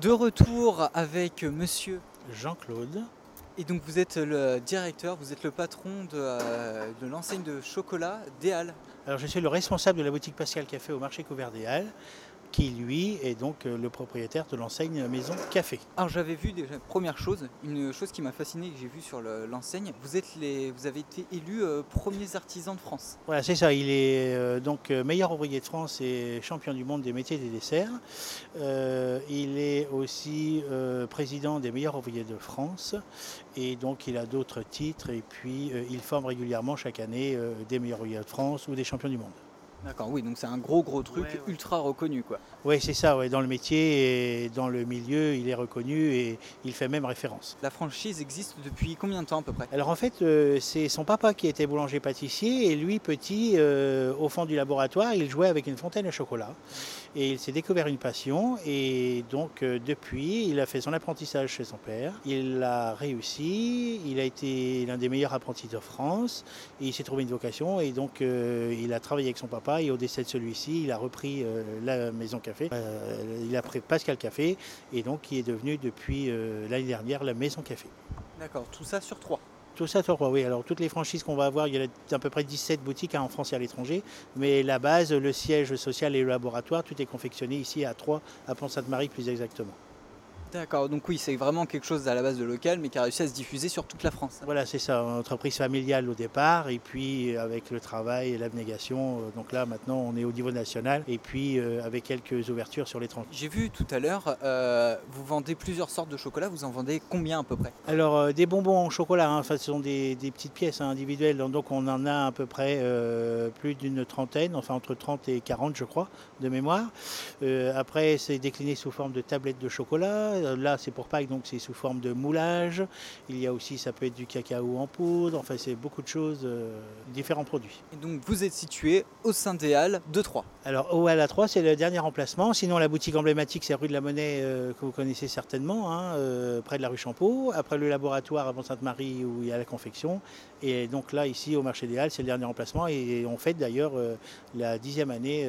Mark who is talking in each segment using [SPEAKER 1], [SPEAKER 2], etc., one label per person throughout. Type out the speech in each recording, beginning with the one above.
[SPEAKER 1] De retour avec monsieur
[SPEAKER 2] Jean-Claude.
[SPEAKER 1] Et donc vous êtes le directeur, vous êtes le patron de, euh, de l'enseigne de chocolat des Halles.
[SPEAKER 2] Alors je suis le responsable de la boutique Pascal Café au marché couvert des Halles, qui lui est donc euh, le propriétaire de l'enseigne Maison Café.
[SPEAKER 1] Alors j'avais vu déjà, première chose, une chose qui m'a fasciné que j'ai vu sur le- l'enseigne, vous, êtes les, vous avez été élu euh, premiers artisans de France.
[SPEAKER 2] Voilà, c'est ça. Il est euh, donc euh, meilleur ouvrier de France et champion du monde des métiers des desserts. Euh, il est aussi président des meilleurs ouvriers de France et donc il a d'autres titres et puis il forme régulièrement chaque année des meilleurs ouvriers de France ou des champions du monde.
[SPEAKER 1] D'accord, oui, donc c'est un gros gros truc
[SPEAKER 2] Ouais, ouais.
[SPEAKER 1] ultra reconnu quoi.
[SPEAKER 2] Oui, c'est ça. Ouais. Dans le métier et dans le milieu, il est reconnu et il fait même référence.
[SPEAKER 1] La franchise existe depuis combien de temps à peu près?
[SPEAKER 2] Alors en fait, euh, c'est son papa qui était boulanger-pâtissier et lui, petit, euh, au fond du laboratoire, il jouait avec une fontaine à chocolat. Et il s'est découvert une passion et donc euh, depuis, il a fait son apprentissage chez son père. Il a réussi, il a été l'un des meilleurs apprentis de France et il s'est trouvé une vocation et donc il a travaillé avec son papa et au décès de celui-ci, il a repris euh, la maison café. Euh, il a pris Pascal Café et donc qui est devenu depuis euh, l'année dernière la maison café.
[SPEAKER 1] D'accord, tout ça sur trois.
[SPEAKER 2] Tout ça, toi, oui. Alors, toutes les franchises qu'on va avoir, il y a à peu près 17 boutiques hein, en France et à l'étranger. Mais la base, le siège social et le laboratoire, tout est confectionné ici à Troyes, à Pont-Sainte-Marie plus exactement.
[SPEAKER 1] D'accord, donc oui, c'est vraiment quelque chose à la base de local mais qui a réussi à se diffuser sur toute la France.
[SPEAKER 2] Voilà, c'est ça. Entreprise familiale au départ. Et puis, avec le travail et l'abnégation, euh, donc là, maintenant, on est au niveau national. Et puis, euh, avec quelques ouvertures sur l'étranger.
[SPEAKER 1] J'ai vu tout à l'heure, euh, vous vendez plusieurs sortes de chocolat, vous en vendez combien à peu près?
[SPEAKER 2] Alors, euh, des bonbons au chocolat, hein, enfin, ce sont des, des petites pièces hein, individuelles. Donc, on en a à peu près euh, plus d'une trentaine, enfin entre 30 et 40, je crois, de mémoire. Euh, après, c'est décliné sous forme de tablettes de chocolat. Euh, Là, c'est pour Pâques, donc c'est sous forme de moulage. Il y a aussi, ça peut être du cacao en poudre. Enfin, c'est beaucoup de choses, euh, différents produits.
[SPEAKER 1] Et donc vous êtes situé au sein des Halles de Troyes.
[SPEAKER 2] Alors, au à 3, c'est le dernier emplacement. Sinon, la boutique emblématique, c'est rue de la Monnaie, euh, que vous connaissez certainement, hein, euh, près de la rue Champeau. Après, le laboratoire à Pont-Sainte-Marie, où il y a la confection. Et donc là, ici, au marché des Halles, c'est le dernier emplacement. Et on fête d'ailleurs la dixième année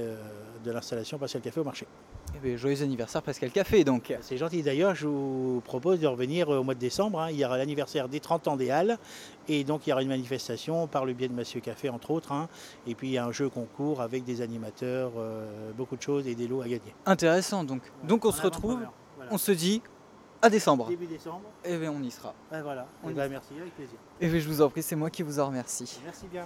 [SPEAKER 2] de l'installation Pascal Café au marché.
[SPEAKER 1] Eh bien, joyeux anniversaire Pascal Café donc.
[SPEAKER 2] C'est gentil. D'ailleurs, je vous propose de revenir euh, au mois de décembre. hein. Il y aura l'anniversaire des 30 ans des Halles. Et donc, il y aura une manifestation par le biais de Monsieur Café, entre autres. hein. Et puis, il y a un jeu concours avec des animateurs, euh, beaucoup de choses et des lots à gagner.
[SPEAKER 1] Intéressant donc. Donc on se retrouve.
[SPEAKER 2] Voilà.
[SPEAKER 1] on se dit à décembre.
[SPEAKER 2] Début décembre.
[SPEAKER 1] Eh bien on y sera.
[SPEAKER 2] Ben voilà.
[SPEAKER 1] On
[SPEAKER 2] Eh
[SPEAKER 1] y
[SPEAKER 2] ben,
[SPEAKER 1] va.
[SPEAKER 2] merci, avec plaisir.
[SPEAKER 1] Eh bien je vous en prie, c'est moi qui vous en remercie.
[SPEAKER 2] Merci bien.